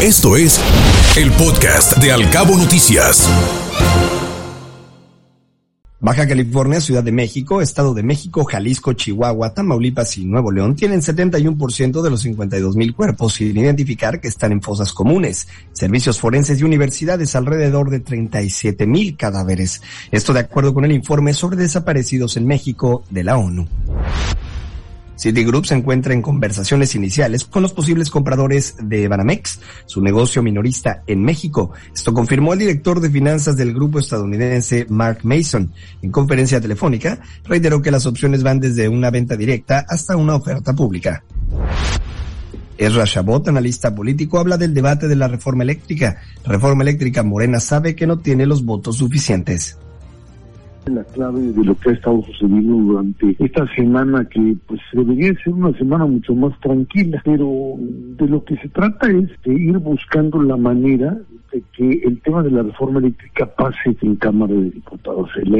Esto es el podcast de Alcabo Noticias. Baja California, Ciudad de México, Estado de México, Jalisco, Chihuahua, Tamaulipas y Nuevo León tienen 71% de los 52 mil cuerpos sin identificar que están en fosas comunes. Servicios forenses y universidades alrededor de 37 mil cadáveres. Esto de acuerdo con el informe sobre desaparecidos en México de la ONU. Citigroup se encuentra en conversaciones iniciales con los posibles compradores de Banamex, su negocio minorista en México. Esto confirmó el director de finanzas del grupo estadounidense Mark Mason. En conferencia telefónica, reiteró que las opciones van desde una venta directa hasta una oferta pública. Ezra Chabot, analista político, habla del debate de la reforma eléctrica. reforma eléctrica Morena sabe que no tiene los votos suficientes la clave de lo que ha estado sucediendo durante esta semana que pues debería ser una semana mucho más tranquila, pero de lo que se trata es de ir buscando la manera de que el tema de la reforma eléctrica pase en Cámara de Diputados. La,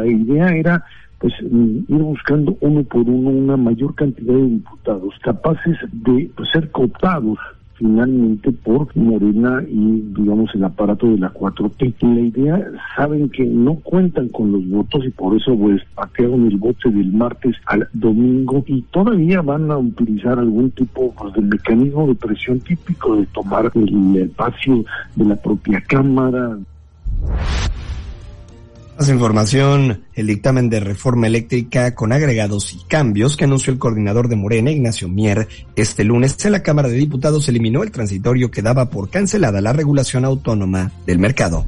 la idea era pues ir buscando uno por uno una mayor cantidad de diputados capaces de pues, ser cooptados finalmente por Morena y digamos el aparato de la 4T. La idea, saben que no cuentan con los votos y por eso pues patearon el voto del martes al domingo y todavía van a utilizar algún tipo pues, de mecanismo de presión típico de tomar el espacio de la propia Cámara. Más información, el dictamen de reforma eléctrica con agregados y cambios que anunció el coordinador de Morena, Ignacio Mier, este lunes en la Cámara de Diputados eliminó el transitorio que daba por cancelada la regulación autónoma del mercado.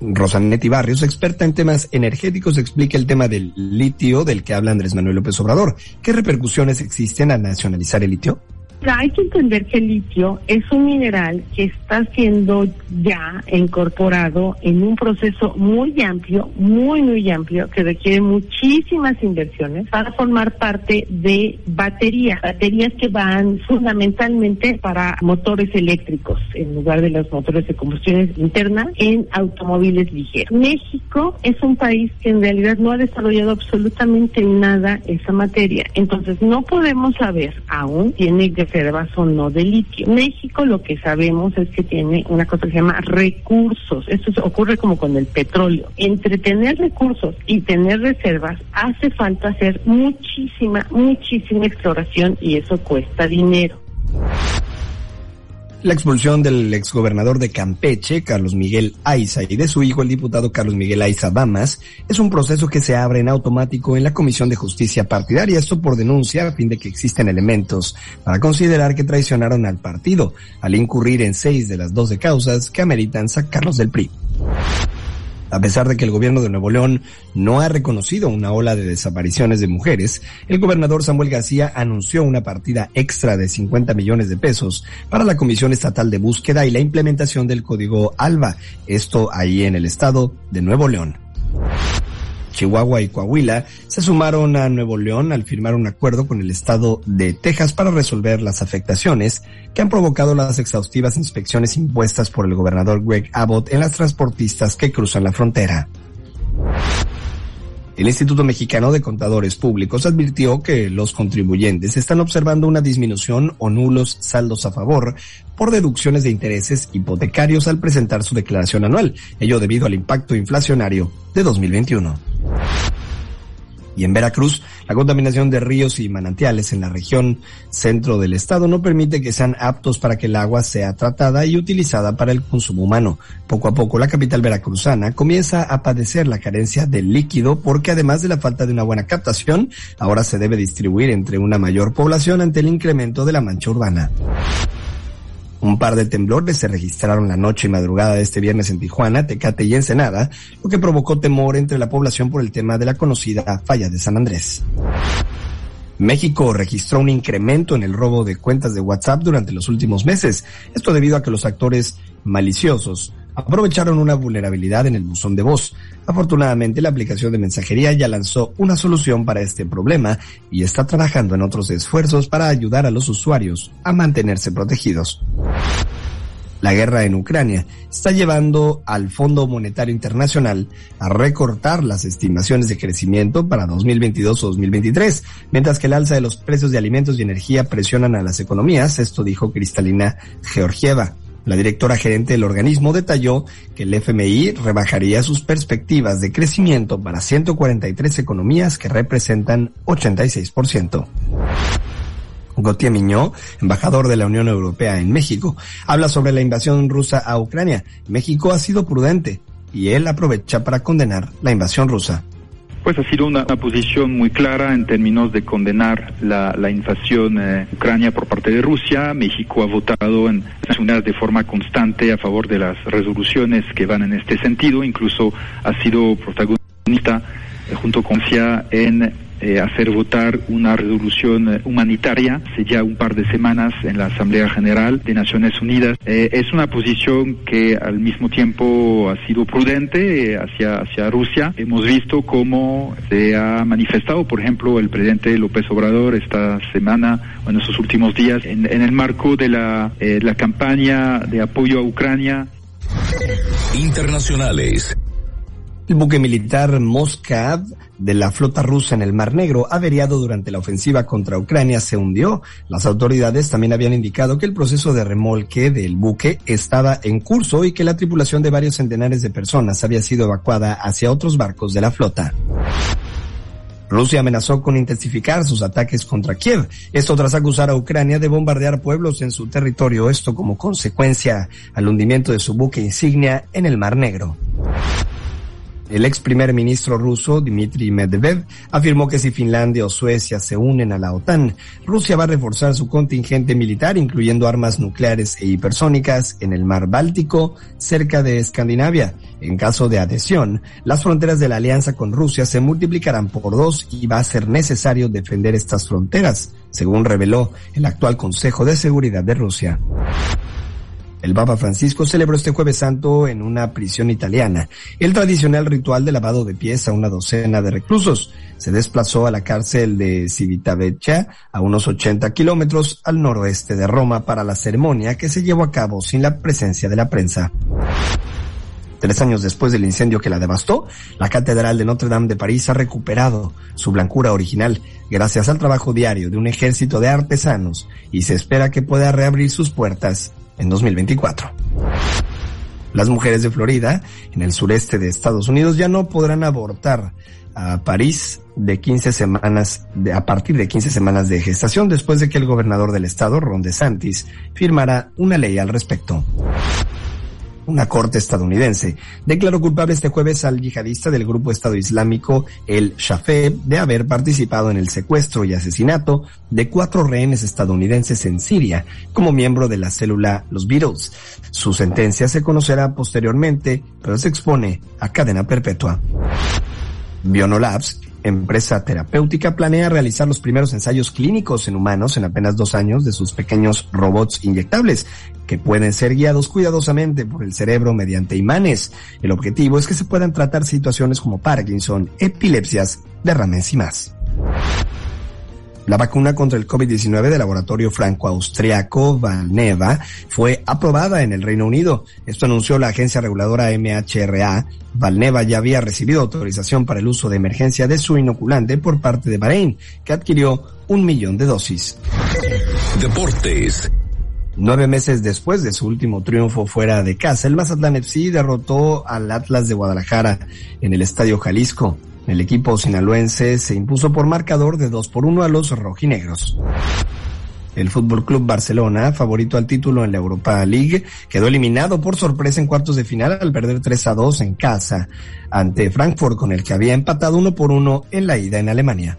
Rosanetti Barrios, experta en temas energéticos, explica el tema del litio del que habla Andrés Manuel López Obrador. ¿Qué repercusiones existen al nacionalizar el litio? Hay que entender que el litio es un mineral que está siendo ya incorporado en un proceso muy amplio, muy, muy amplio, que requiere muchísimas inversiones para formar parte de baterías, baterías que van fundamentalmente para motores eléctricos en lugar de los motores de combustión interna en automóviles ligeros. México es un país que en realidad no ha desarrollado absolutamente nada esa materia, entonces no podemos saber aún, tiene que reservas o no de litio. México lo que sabemos es que tiene una cosa que se llama recursos. Esto ocurre como con el petróleo. Entre tener recursos y tener reservas hace falta hacer muchísima, muchísima exploración y eso cuesta dinero. La expulsión del exgobernador de Campeche, Carlos Miguel Aiza, y de su hijo, el diputado Carlos Miguel Aiza Bamas, es un proceso que se abre en automático en la Comisión de Justicia Partidaria, esto por denuncia a fin de que existen elementos para considerar que traicionaron al partido, al incurrir en seis de las doce causas que ameritan sacarlos del PRI. A pesar de que el gobierno de Nuevo León no ha reconocido una ola de desapariciones de mujeres, el gobernador Samuel García anunció una partida extra de 50 millones de pesos para la Comisión Estatal de Búsqueda y la implementación del Código ALBA, esto ahí en el estado de Nuevo León. Chihuahua y Coahuila se sumaron a Nuevo León al firmar un acuerdo con el estado de Texas para resolver las afectaciones que han provocado las exhaustivas inspecciones impuestas por el gobernador Greg Abbott en las transportistas que cruzan la frontera. El Instituto Mexicano de Contadores Públicos advirtió que los contribuyentes están observando una disminución o nulos saldos a favor por deducciones de intereses hipotecarios al presentar su declaración anual, ello debido al impacto inflacionario de 2021. Y en Veracruz, la contaminación de ríos y manantiales en la región centro del estado no permite que sean aptos para que el agua sea tratada y utilizada para el consumo humano. Poco a poco, la capital veracruzana comienza a padecer la carencia del líquido porque además de la falta de una buena captación, ahora se debe distribuir entre una mayor población ante el incremento de la mancha urbana. Un par de temblores se registraron la noche y madrugada de este viernes en Tijuana, Tecate y Ensenada, lo que provocó temor entre la población por el tema de la conocida falla de San Andrés. México registró un incremento en el robo de cuentas de WhatsApp durante los últimos meses. Esto debido a que los actores maliciosos aprovecharon una vulnerabilidad en el buzón de voz. Afortunadamente, la aplicación de mensajería ya lanzó una solución para este problema y está trabajando en otros esfuerzos para ayudar a los usuarios a mantenerse protegidos. La guerra en Ucrania está llevando al Fondo Monetario Internacional a recortar las estimaciones de crecimiento para 2022 o 2023, mientras que el alza de los precios de alimentos y energía presionan a las economías, esto dijo Cristalina Georgieva. La directora gerente del organismo detalló que el FMI rebajaría sus perspectivas de crecimiento para 143 economías que representan 86%. Gautier Miñó, embajador de la Unión Europea en México, habla sobre la invasión rusa a Ucrania. México ha sido prudente y él aprovecha para condenar la invasión rusa. Pues ha sido una, posición muy clara en términos de condenar la, invasión eh, Ucrania por parte de Rusia. México ha votado en de forma constante a favor de las resoluciones que van en este sentido. Incluso ha sido protagonista eh, junto con CIA en eh, hacer votar una resolución eh, humanitaria hace ya un par de semanas en la Asamblea General de Naciones Unidas. Eh, es una posición que al mismo tiempo ha sido prudente hacia, hacia Rusia. Hemos visto cómo se ha manifestado, por ejemplo, el presidente López Obrador esta semana o en estos últimos días en, en el marco de la, la campaña de apoyo a Ucrania. Internacionales. El buque militar Moskav de la flota rusa en el Mar Negro, averiado durante la ofensiva contra Ucrania, se hundió. Las autoridades también habían indicado que el proceso de remolque del buque estaba en curso y que la tripulación de varios centenares de personas había sido evacuada hacia otros barcos de la flota. Rusia amenazó con intensificar sus ataques contra Kiev, esto tras acusar a Ucrania de bombardear pueblos en su territorio, esto como consecuencia al hundimiento de su buque insignia en el Mar Negro. El ex primer ministro ruso, Dmitry Medvedev, afirmó que si Finlandia o Suecia se unen a la OTAN, Rusia va a reforzar su contingente militar, incluyendo armas nucleares e hipersónicas, en el mar Báltico, cerca de Escandinavia. En caso de adhesión, las fronteras de la alianza con Rusia se multiplicarán por dos y va a ser necesario defender estas fronteras, según reveló el actual Consejo de Seguridad de Rusia. El Papa Francisco celebró este jueves santo en una prisión italiana el tradicional ritual de lavado de pies a una docena de reclusos. Se desplazó a la cárcel de Civitavecchia, a unos 80 kilómetros al noroeste de Roma, para la ceremonia que se llevó a cabo sin la presencia de la prensa. Tres años después del incendio que la devastó, la Catedral de Notre Dame de París ha recuperado su blancura original gracias al trabajo diario de un ejército de artesanos y se espera que pueda reabrir sus puertas en 2024. Las mujeres de Florida, en el sureste de Estados Unidos, ya no podrán abortar a París de 15 semanas, a partir de 15 semanas de gestación, después de que el gobernador del estado, Ron DeSantis, firmara una ley al respecto. Una corte estadounidense declaró culpable este jueves al yihadista del grupo Estado Islámico, el Shafeb, de haber participado en el secuestro y asesinato de cuatro rehenes estadounidenses en Siria como miembro de la célula Los Beatles. Su sentencia se conocerá posteriormente, pero se expone a cadena perpetua. Bionolabs empresa terapéutica planea realizar los primeros ensayos clínicos en humanos en apenas dos años de sus pequeños robots inyectables, que pueden ser guiados cuidadosamente por el cerebro mediante imanes. El objetivo es que se puedan tratar situaciones como Parkinson, epilepsias, derrames y más. La vacuna contra el COVID-19 del laboratorio franco-austriaco Valneva fue aprobada en el Reino Unido. Esto anunció la agencia reguladora MHRA. Valneva ya había recibido autorización para el uso de emergencia de su inoculante por parte de Bahrein, que adquirió un millón de dosis. Deportes. Nueve meses después de su último triunfo fuera de casa, el Mazatlán FC derrotó al Atlas de Guadalajara en el Estadio Jalisco. El equipo sinaloense se impuso por marcador de 2 por 1 a los rojinegros. El Fútbol Club Barcelona, favorito al título en la Europa League, quedó eliminado por sorpresa en cuartos de final al perder 3 a 2 en casa ante Frankfurt, con el que había empatado 1 por 1 en la ida en Alemania.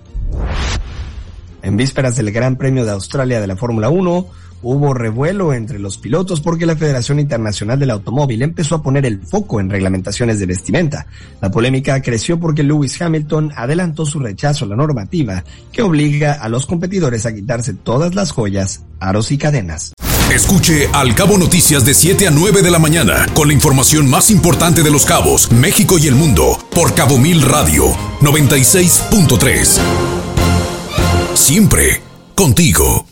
En vísperas del Gran Premio de Australia de la Fórmula 1, Hubo revuelo entre los pilotos porque la Federación Internacional del Automóvil empezó a poner el foco en reglamentaciones de vestimenta. La polémica creció porque Lewis Hamilton adelantó su rechazo a la normativa que obliga a los competidores a quitarse todas las joyas, aros y cadenas. Escuche Al Cabo Noticias de 7 a 9 de la mañana con la información más importante de los cabos, México y el mundo por Cabo Mil Radio 96.3. Siempre contigo.